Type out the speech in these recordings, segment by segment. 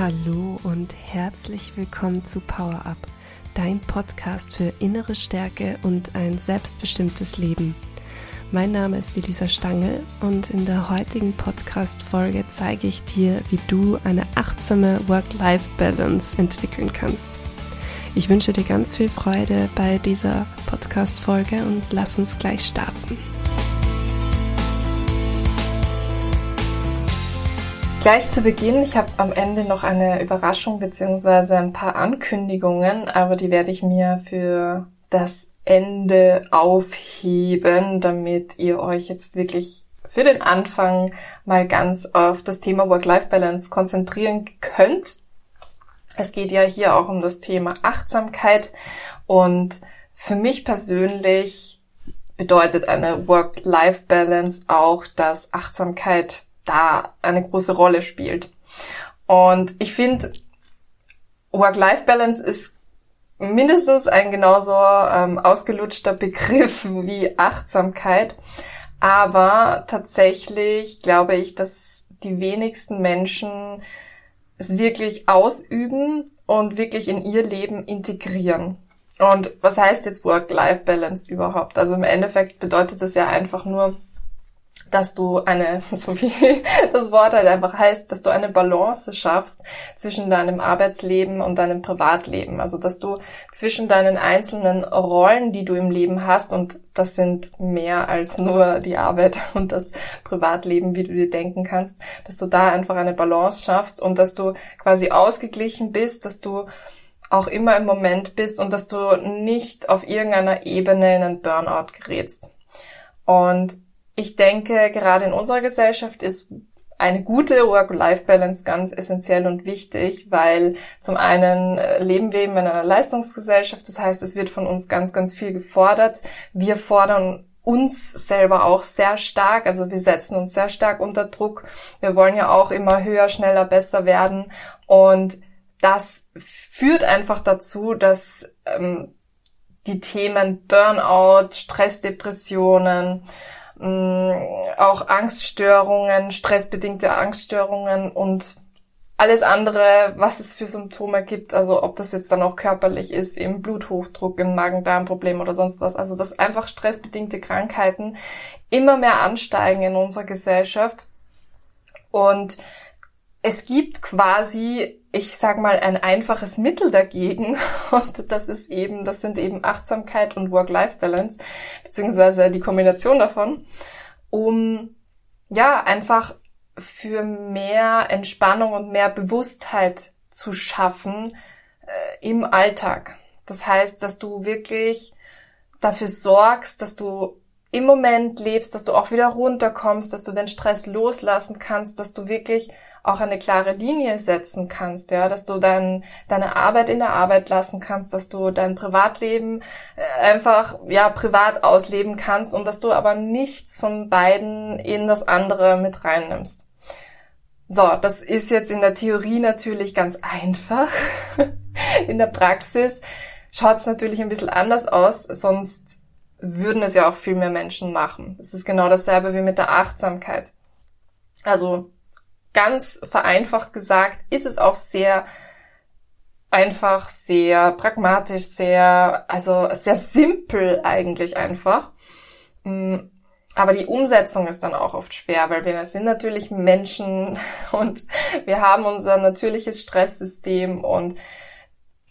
Hallo und herzlich willkommen zu Power Up, dein Podcast für innere Stärke und ein selbstbestimmtes Leben. Mein Name ist Elisa Stangl und in der heutigen Podcast-Folge zeige ich dir, wie du eine achtsame Work-Life-Balance entwickeln kannst. Ich wünsche dir ganz viel Freude bei dieser Podcast-Folge und lass uns gleich starten. Gleich zu Beginn, ich habe am Ende noch eine Überraschung beziehungsweise ein paar Ankündigungen, aber die werde ich mir für das Ende aufheben, damit ihr euch jetzt wirklich für den Anfang mal ganz auf das Thema Work-Life-Balance konzentrieren könnt. Es geht ja hier auch um das Thema Achtsamkeit und für mich persönlich bedeutet eine Work-Life-Balance auch, dass Achtsamkeit da eine große Rolle spielt. Und ich finde, Work-Life-Balance ist mindestens ein genauso ähm, ausgelutschter Begriff wie Achtsamkeit. Aber tatsächlich glaube ich, dass die wenigsten Menschen es wirklich ausüben und wirklich in ihr Leben integrieren. Und was heißt jetzt Work-Life-Balance überhaupt? Also im Endeffekt bedeutet es ja einfach nur, dass du eine, so wie das Wort halt einfach heißt, dass du eine Balance schaffst zwischen deinem Arbeitsleben und deinem Privatleben. Also, dass du zwischen deinen einzelnen Rollen, die du im Leben hast, und das sind mehr als nur die Arbeit und das Privatleben, wie du dir denken kannst, dass du da einfach eine Balance schaffst und dass du quasi ausgeglichen bist, dass du auch immer im Moment bist und dass du nicht auf irgendeiner Ebene in einen Burnout gerätst. Und ich denke, gerade in unserer Gesellschaft ist eine gute Work-Life-Balance ganz essentiell und wichtig, weil zum einen äh, leben wir eben in einer Leistungsgesellschaft, das heißt, es wird von uns ganz, ganz viel gefordert. Wir fordern uns selber auch sehr stark, also wir setzen uns sehr stark unter Druck. Wir wollen ja auch immer höher, schneller, besser werden und das führt einfach dazu, dass ähm, die Themen Burnout, Stressdepressionen, auch Angststörungen, stressbedingte Angststörungen und alles andere, was es für Symptome gibt, also ob das jetzt dann auch körperlich ist, eben Bluthochdruck, im Magen-Darm-Problem oder sonst was, also dass einfach stressbedingte Krankheiten immer mehr ansteigen in unserer Gesellschaft. Und es gibt quasi, ich sag mal, ein einfaches Mittel dagegen und das ist eben, das sind eben Achtsamkeit und Work-Life-Balance, beziehungsweise die Kombination davon, um ja einfach für mehr Entspannung und mehr Bewusstheit zu schaffen äh, im Alltag. Das heißt, dass du wirklich dafür sorgst, dass du im Moment lebst, dass du auch wieder runterkommst, dass du den Stress loslassen kannst, dass du wirklich auch eine klare Linie setzen kannst, ja, dass du dein, deine Arbeit in der Arbeit lassen kannst, dass du dein Privatleben äh, einfach, ja, privat ausleben kannst und dass du aber nichts von beiden in das andere mit reinnimmst. So, das ist jetzt in der Theorie natürlich ganz einfach. in der Praxis schaut es natürlich ein bisschen anders aus, sonst würden es ja auch viel mehr Menschen machen. Das ist genau dasselbe wie mit der Achtsamkeit. Also ganz vereinfacht gesagt, ist es auch sehr einfach, sehr pragmatisch, sehr, also sehr simpel eigentlich einfach. Mm, aber die Umsetzung ist dann auch oft schwer, weil wir sind natürlich Menschen und wir haben unser natürliches Stresssystem und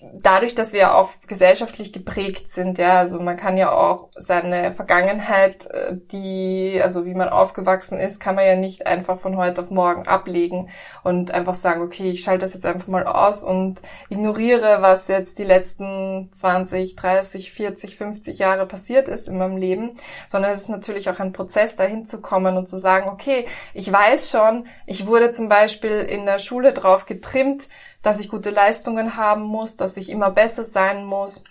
dadurch, dass wir auch gesellschaftlich geprägt sind, ja, also man kann ja auch seine Vergangenheit, äh, die, also wie man aufgewachsen ist, kann man ja nicht einfach von heute auf morgen ablegen und einfach sagen, okay, ich schalte das jetzt einfach mal aus und ignoriere, was jetzt die letzten 20, 30, 40, 50 Jahre passiert ist in meinem Leben, sondern es ist natürlich auch ein Prozess, dahin zu kommen und zu sagen, okay, ich weiß schon, ich wurde zum Beispiel in der Schule drauf getrimmt, dass ich gute Leistungen haben muss, dass ich immer besser sein muss,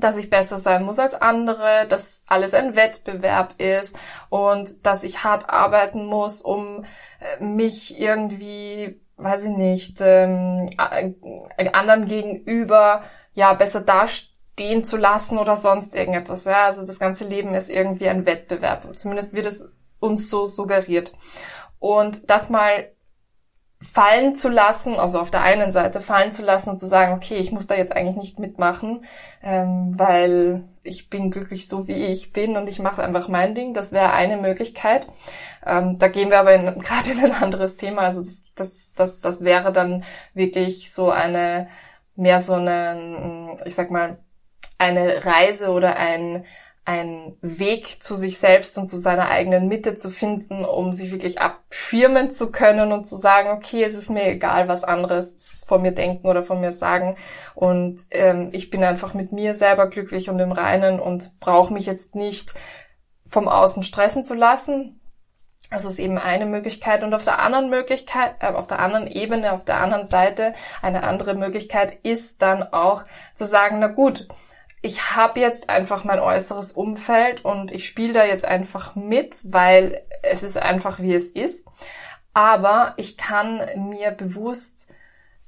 dass ich besser sein muss als andere, dass alles ein Wettbewerb ist und dass ich hart arbeiten muss, um äh, mich irgendwie, weiß ich nicht, ähm, anderen gegenüber ja besser dastehen zu lassen oder sonst irgendetwas. Ja, also das ganze Leben ist irgendwie ein Wettbewerb. Zumindest wird es uns so suggeriert. Und das mal fallen zu lassen, also auf der einen Seite fallen zu lassen und zu sagen, okay, ich muss da jetzt eigentlich nicht mitmachen, ähm, weil ich bin glücklich so, wie ich bin und ich mache einfach mein Ding. Das wäre eine Möglichkeit. Ähm, da gehen wir aber gerade in ein anderes Thema. Also das, das, das, das wäre dann wirklich so eine, mehr so eine, ich sag mal, eine Reise oder ein, einen Weg zu sich selbst und zu seiner eigenen Mitte zu finden, um sich wirklich abschirmen zu können und zu sagen, okay, es ist mir egal, was anderes von mir denken oder von mir sagen. Und ähm, ich bin einfach mit mir selber glücklich und im Reinen und brauche mich jetzt nicht vom Außen stressen zu lassen. Das ist eben eine Möglichkeit. Und auf der anderen Möglichkeit, äh, auf der anderen Ebene, auf der anderen Seite, eine andere Möglichkeit ist dann auch zu sagen, na gut, ich habe jetzt einfach mein äußeres Umfeld und ich spiele da jetzt einfach mit, weil es ist einfach wie es ist. Aber ich kann mir bewusst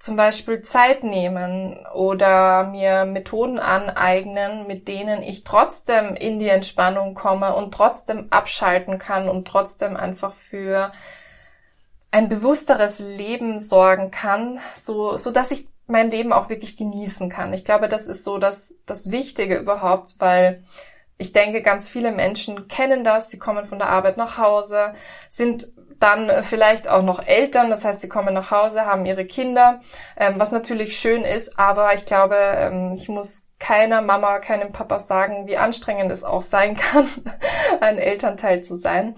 zum Beispiel Zeit nehmen oder mir Methoden aneignen, mit denen ich trotzdem in die Entspannung komme und trotzdem abschalten kann und trotzdem einfach für ein bewussteres Leben sorgen kann, so, so dass ich mein Leben auch wirklich genießen kann. Ich glaube, das ist so das, das Wichtige überhaupt, weil ich denke, ganz viele Menschen kennen das. Sie kommen von der Arbeit nach Hause, sind dann vielleicht auch noch Eltern, das heißt, sie kommen nach Hause, haben ihre Kinder, ähm, was natürlich schön ist, aber ich glaube, ähm, ich muss keiner Mama, keinem Papa sagen, wie anstrengend es auch sein kann, ein Elternteil zu sein.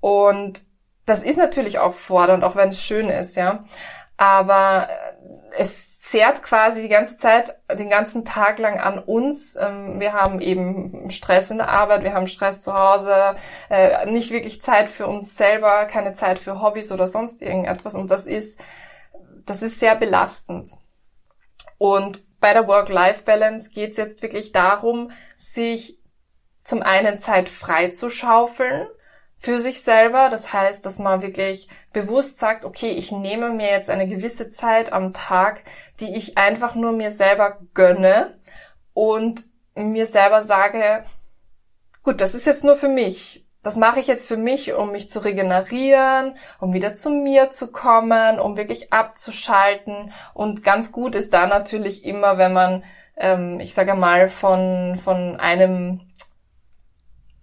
Und das ist natürlich auch fordernd, auch wenn es schön ist, ja. Aber äh, es zehrt quasi die ganze Zeit, den ganzen Tag lang an uns. Ähm, wir haben eben Stress in der Arbeit, wir haben Stress zu Hause, äh, nicht wirklich Zeit für uns selber, keine Zeit für Hobbys oder sonst irgendetwas. Und das ist, das ist sehr belastend. Und bei der Work-Life-Balance geht es jetzt wirklich darum, sich zum einen Zeit frei zu schaufeln, für sich selber. Das heißt, dass man wirklich bewusst sagt, okay, ich nehme mir jetzt eine gewisse Zeit am Tag, die ich einfach nur mir selber gönne und mir selber sage, gut, das ist jetzt nur für mich. Das mache ich jetzt für mich, um mich zu regenerieren, um wieder zu mir zu kommen, um wirklich abzuschalten. Und ganz gut ist da natürlich immer, wenn man, ähm, ich sage mal, von, von einem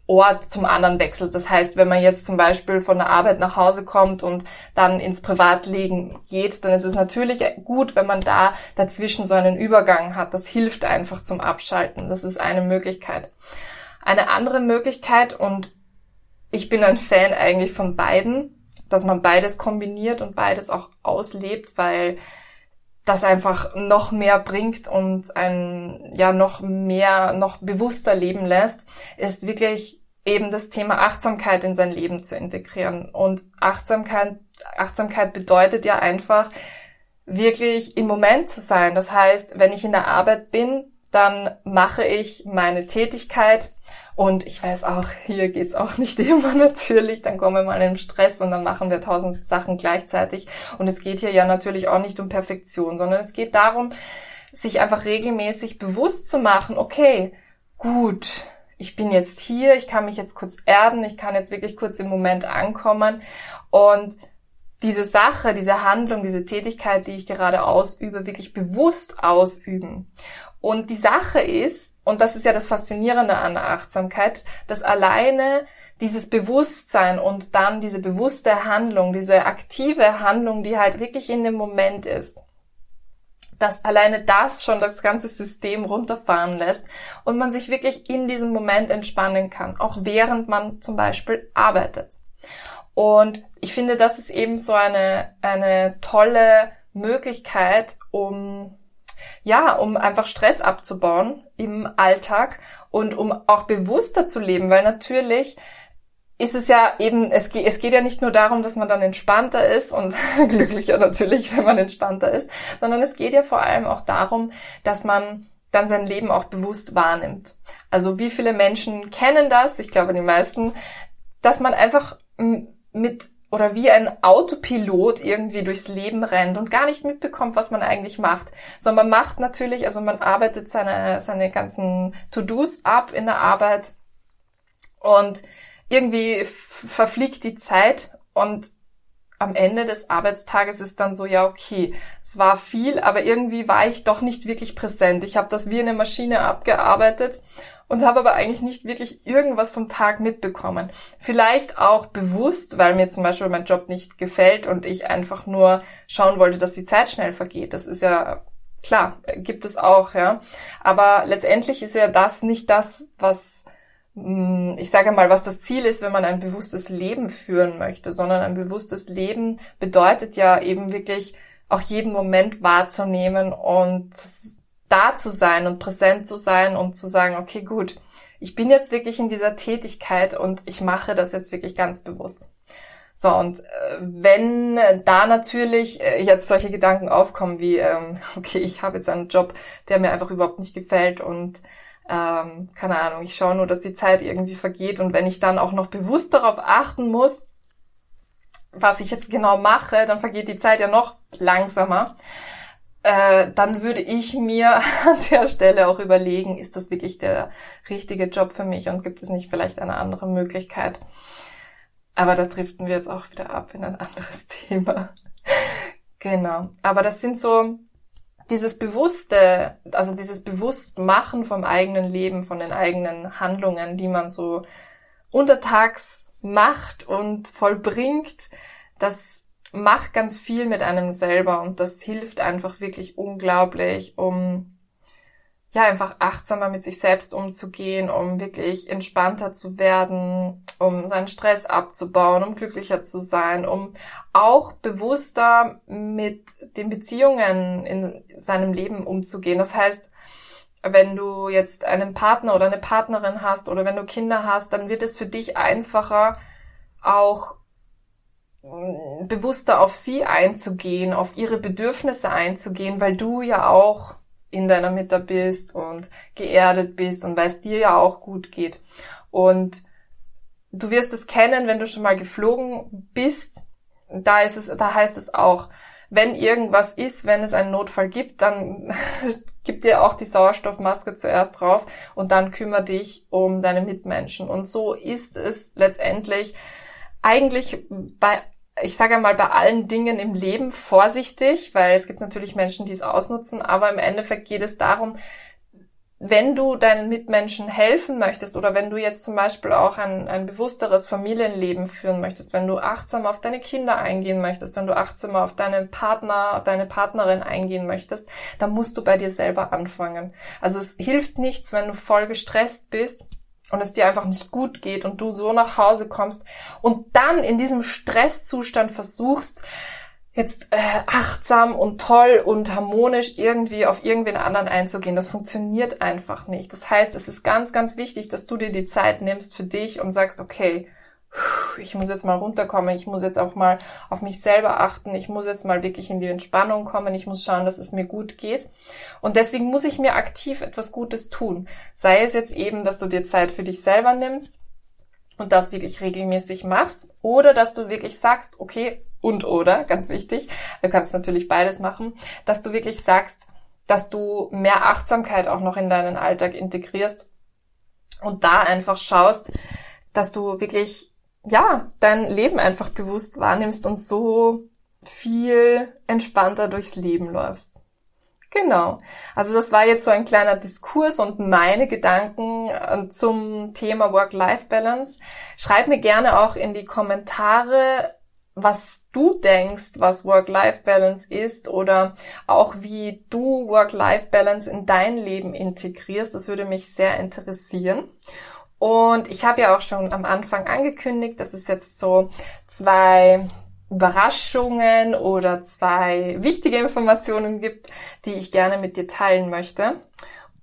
Ort zum anderen wechselt. Das heißt, wenn man jetzt zum Beispiel von der Arbeit nach Hause kommt und dann ins Privatleben geht, dann ist es natürlich gut, wenn man da dazwischen so einen Übergang hat. Das hilft einfach zum Abschalten. Das ist eine Möglichkeit. Eine andere Möglichkeit, und ich bin ein Fan eigentlich von beiden, dass man beides kombiniert und beides auch auslebt, weil das einfach noch mehr bringt und ein ja noch mehr, noch bewusster leben lässt, ist wirklich eben das Thema Achtsamkeit in sein Leben zu integrieren. Und Achtsamkeit, Achtsamkeit bedeutet ja einfach, wirklich im Moment zu sein. Das heißt, wenn ich in der Arbeit bin, dann mache ich meine Tätigkeit und ich weiß auch, hier geht's auch nicht immer natürlich. Dann kommen wir mal in Stress und dann machen wir tausend Sachen gleichzeitig. Und es geht hier ja natürlich auch nicht um Perfektion, sondern es geht darum, sich einfach regelmäßig bewusst zu machen, okay, gut, ich bin jetzt hier, ich kann mich jetzt kurz erden, ich kann jetzt wirklich kurz im Moment ankommen und diese Sache, diese Handlung, diese Tätigkeit, die ich gerade ausübe, wirklich bewusst ausüben. Und die Sache ist, und das ist ja das Faszinierende an der Achtsamkeit, dass alleine dieses Bewusstsein und dann diese bewusste Handlung, diese aktive Handlung, die halt wirklich in dem Moment ist, dass alleine das schon das ganze System runterfahren lässt und man sich wirklich in diesem Moment entspannen kann, auch während man zum Beispiel arbeitet. Und ich finde, das ist eben so eine, eine tolle Möglichkeit, um, ja, um einfach Stress abzubauen im Alltag und um auch bewusster zu leben, weil natürlich ist es ja eben, es geht, es geht ja nicht nur darum, dass man dann entspannter ist und glücklicher natürlich, wenn man entspannter ist, sondern es geht ja vor allem auch darum, dass man dann sein Leben auch bewusst wahrnimmt. Also wie viele Menschen kennen das? Ich glaube die meisten, dass man einfach mit oder wie ein Autopilot irgendwie durchs Leben rennt und gar nicht mitbekommt, was man eigentlich macht. Sondern man macht natürlich, also man arbeitet seine, seine ganzen To-Dos ab in der Arbeit und irgendwie verfliegt die Zeit und am Ende des Arbeitstages ist dann so, ja, okay, es war viel, aber irgendwie war ich doch nicht wirklich präsent. Ich habe das wie eine Maschine abgearbeitet und habe aber eigentlich nicht wirklich irgendwas vom Tag mitbekommen. Vielleicht auch bewusst, weil mir zum Beispiel mein Job nicht gefällt und ich einfach nur schauen wollte, dass die Zeit schnell vergeht. Das ist ja klar, gibt es auch, ja. Aber letztendlich ist ja das nicht das, was hm, ich sage mal, was das Ziel ist, wenn man ein bewusstes Leben führen möchte, sondern ein bewusstes Leben bedeutet ja eben wirklich auch jeden Moment wahrzunehmen und da zu sein und präsent zu sein und zu sagen, okay, gut, ich bin jetzt wirklich in dieser Tätigkeit und ich mache das jetzt wirklich ganz bewusst. So, und äh, wenn da natürlich äh, jetzt solche Gedanken aufkommen wie, ähm, okay, ich habe jetzt einen Job, der mir einfach überhaupt nicht gefällt und ähm, keine Ahnung, ich schaue nur, dass die Zeit irgendwie vergeht und wenn ich dann auch noch bewusst darauf achten muss, was ich jetzt genau mache, dann vergeht die Zeit ja noch langsamer. Äh, dann würde ich mir an der Stelle auch überlegen, ist das wirklich der richtige Job für mich und gibt es nicht vielleicht eine andere Möglichkeit? Aber da driften wir jetzt auch wieder ab in ein anderes Thema. genau. Aber das sind so dieses bewusste, also dieses Bewusstmachen vom eigenen Leben, von den eigenen Handlungen, die man so untertags macht und vollbringt, das macht ganz viel mit einem selber und das hilft einfach wirklich unglaublich, um ja, einfach achtsamer mit sich selbst umzugehen, um wirklich entspannter zu werden, um seinen Stress abzubauen, um glücklicher zu sein, um auch bewusster mit den Beziehungen in seinem Leben umzugehen. Das heißt, wenn du jetzt einen Partner oder eine Partnerin hast oder wenn du Kinder hast, dann wird es für dich einfacher, auch bewusster auf sie einzugehen, auf ihre Bedürfnisse einzugehen, weil du ja auch in deiner Mitte bist und geerdet bist und weil es dir ja auch gut geht. Und du wirst es kennen, wenn du schon mal geflogen bist. Da ist es, da heißt es auch, wenn irgendwas ist, wenn es einen Notfall gibt, dann gib dir auch die Sauerstoffmaske zuerst drauf und dann kümmere dich um deine Mitmenschen. Und so ist es letztendlich eigentlich bei ich sage mal, bei allen Dingen im Leben vorsichtig, weil es gibt natürlich Menschen, die es ausnutzen, aber im Endeffekt geht es darum, wenn du deinen Mitmenschen helfen möchtest oder wenn du jetzt zum Beispiel auch ein, ein bewussteres Familienleben führen möchtest, wenn du achtsam auf deine Kinder eingehen möchtest, wenn du achtsam auf deinen Partner, deine Partnerin eingehen möchtest, dann musst du bei dir selber anfangen. Also es hilft nichts, wenn du voll gestresst bist und es dir einfach nicht gut geht und du so nach Hause kommst und dann in diesem Stresszustand versuchst, jetzt äh, achtsam und toll und harmonisch irgendwie auf irgendwen anderen einzugehen. Das funktioniert einfach nicht. Das heißt, es ist ganz, ganz wichtig, dass du dir die Zeit nimmst für dich und sagst, okay, ich muss jetzt mal runterkommen, ich muss jetzt auch mal auf mich selber achten, ich muss jetzt mal wirklich in die Entspannung kommen, ich muss schauen, dass es mir gut geht. Und deswegen muss ich mir aktiv etwas Gutes tun. Sei es jetzt eben, dass du dir Zeit für dich selber nimmst und das wirklich regelmäßig machst oder dass du wirklich sagst, okay, und oder, ganz wichtig, du kannst natürlich beides machen, dass du wirklich sagst, dass du mehr Achtsamkeit auch noch in deinen Alltag integrierst und da einfach schaust, dass du wirklich ja, dein Leben einfach bewusst wahrnimmst und so viel entspannter durchs Leben läufst. Genau. Also das war jetzt so ein kleiner Diskurs und meine Gedanken äh, zum Thema Work-Life-Balance. Schreib mir gerne auch in die Kommentare, was du denkst, was Work-Life-Balance ist oder auch wie du Work-Life-Balance in dein Leben integrierst. Das würde mich sehr interessieren. Und ich habe ja auch schon am Anfang angekündigt, dass es jetzt so zwei Überraschungen oder zwei wichtige Informationen gibt, die ich gerne mit dir teilen möchte.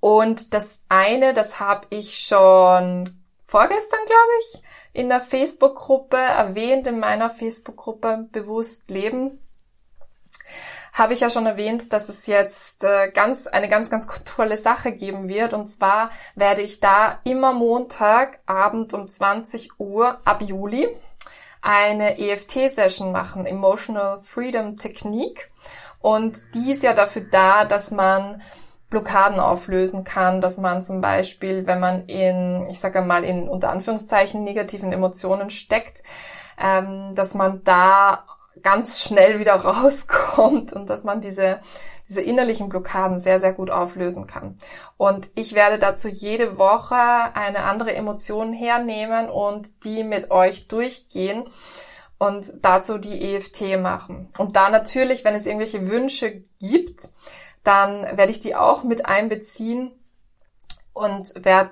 Und das eine, das habe ich schon vorgestern, glaube ich, in der Facebook-Gruppe erwähnt, in meiner Facebook-Gruppe Bewusst Leben habe ich ja schon erwähnt, dass es jetzt äh, ganz eine ganz ganz tolle Sache geben wird und zwar werde ich da immer Montagabend um 20 Uhr ab Juli eine EFT-Session machen, Emotional Freedom Technique. Und die ist ja dafür da, dass man Blockaden auflösen kann, dass man zum Beispiel, wenn man in, ich sage mal, in unter Anführungszeichen negativen Emotionen steckt, ähm, dass man da ganz schnell wieder rauskommt und dass man diese, diese innerlichen Blockaden sehr, sehr gut auflösen kann. Und ich werde dazu jede Woche eine andere Emotion hernehmen und die mit euch durchgehen und dazu die EFT machen. Und da natürlich, wenn es irgendwelche Wünsche gibt, dann werde ich die auch mit einbeziehen und werde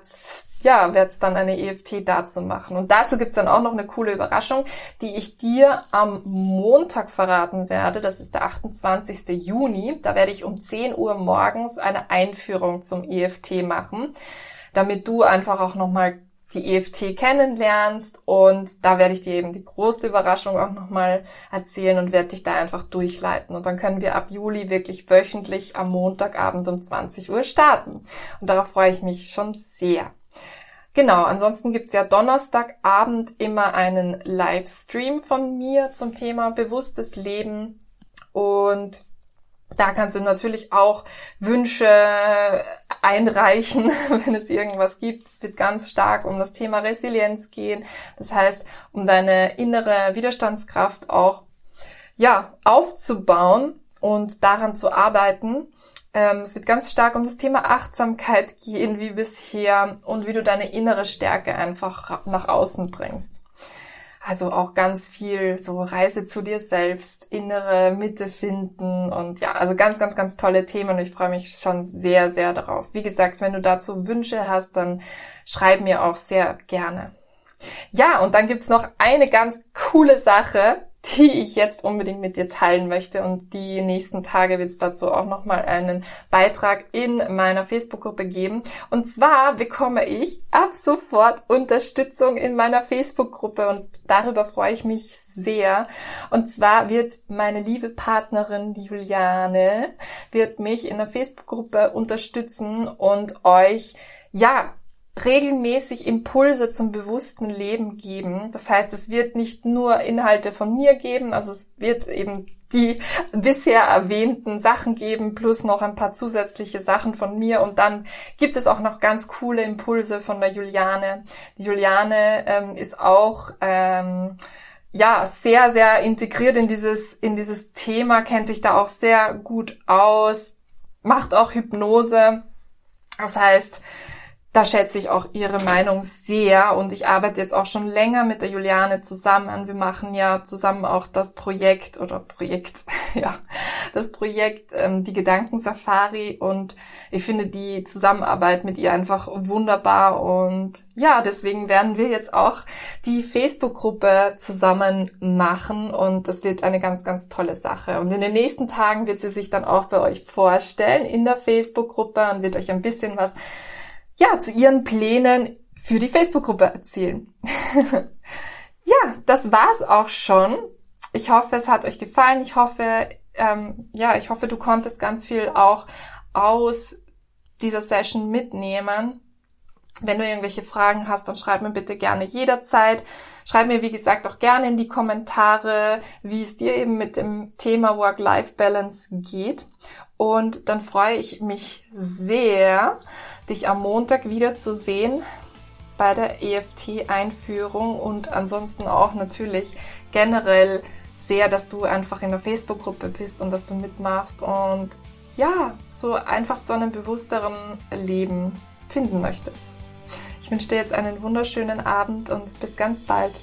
ja, werde dann eine EFT dazu machen. Und dazu gibt's dann auch noch eine coole Überraschung, die ich dir am Montag verraten werde. Das ist der 28. Juni. Da werde ich um 10 Uhr morgens eine Einführung zum EFT machen, damit du einfach auch nochmal die EFT kennenlernst und da werde ich dir eben die große Überraschung auch nochmal erzählen und werde dich da einfach durchleiten. Und dann können wir ab Juli wirklich wöchentlich am Montagabend um 20 Uhr starten. Und darauf freue ich mich schon sehr. Genau, ansonsten gibt's ja Donnerstagabend immer einen Livestream von mir zum Thema bewusstes Leben und da kannst du natürlich auch Wünsche einreichen, wenn es irgendwas gibt. Es wird ganz stark um das Thema Resilienz gehen. Das heißt, um deine innere Widerstandskraft auch, ja, aufzubauen und daran zu arbeiten. Ähm, es wird ganz stark um das Thema Achtsamkeit gehen, wie bisher und wie du deine innere Stärke einfach nach außen bringst. Also auch ganz viel so Reise zu dir selbst, innere Mitte finden und ja, also ganz, ganz, ganz tolle Themen und ich freue mich schon sehr, sehr darauf. Wie gesagt, wenn du dazu Wünsche hast, dann schreib mir auch sehr gerne. Ja, und dann gibt's noch eine ganz coole Sache, die ich jetzt unbedingt mit dir teilen möchte. Und die nächsten Tage wird es dazu auch nochmal einen Beitrag in meiner Facebook-Gruppe geben. Und zwar bekomme ich ab sofort Unterstützung in meiner Facebook-Gruppe und darüber freue ich mich sehr. Und zwar wird meine liebe Partnerin Juliane, wird mich in der Facebook-Gruppe unterstützen und euch ja, regelmäßig Impulse zum bewussten Leben geben. Das heißt, es wird nicht nur Inhalte von mir geben, also es wird eben die bisher erwähnten Sachen geben, plus noch ein paar zusätzliche Sachen von mir. Und dann gibt es auch noch ganz coole Impulse von der Juliane. Die Juliane ähm, ist auch ähm, ja sehr, sehr integriert in dieses, in dieses Thema, kennt sich da auch sehr gut aus, macht auch Hypnose. Das heißt, da schätze ich auch ihre Meinung sehr und ich arbeite jetzt auch schon länger mit der Juliane zusammen. Wir machen ja zusammen auch das Projekt oder Projekt, ja, das Projekt ähm, die Gedankensafari und ich finde die Zusammenarbeit mit ihr einfach wunderbar und ja, deswegen werden wir jetzt auch die Facebook-Gruppe zusammen machen und das wird eine ganz, ganz tolle Sache. Und in den nächsten Tagen wird sie sich dann auch bei euch vorstellen in der Facebook-Gruppe und wird euch ein bisschen was ja, zu ihren Plänen für die Facebook-Gruppe erzählen. ja, das war's auch schon. Ich hoffe, es hat euch gefallen. Ich hoffe, ähm, ja, ich hoffe, du konntest ganz viel auch aus dieser Session mitnehmen. Wenn du irgendwelche Fragen hast, dann schreib mir bitte gerne jederzeit. Schreib mir, wie gesagt, auch gerne in die Kommentare, wie es dir eben mit dem Thema Work-Life-Balance geht. Und dann freue ich mich sehr, dich am Montag wieder zu sehen bei der EFT-Einführung und ansonsten auch natürlich generell sehr, dass du einfach in der Facebook-Gruppe bist und dass du mitmachst und ja, so einfach zu einem bewussteren Leben finden möchtest. Ich wünsche dir jetzt einen wunderschönen Abend und bis ganz bald.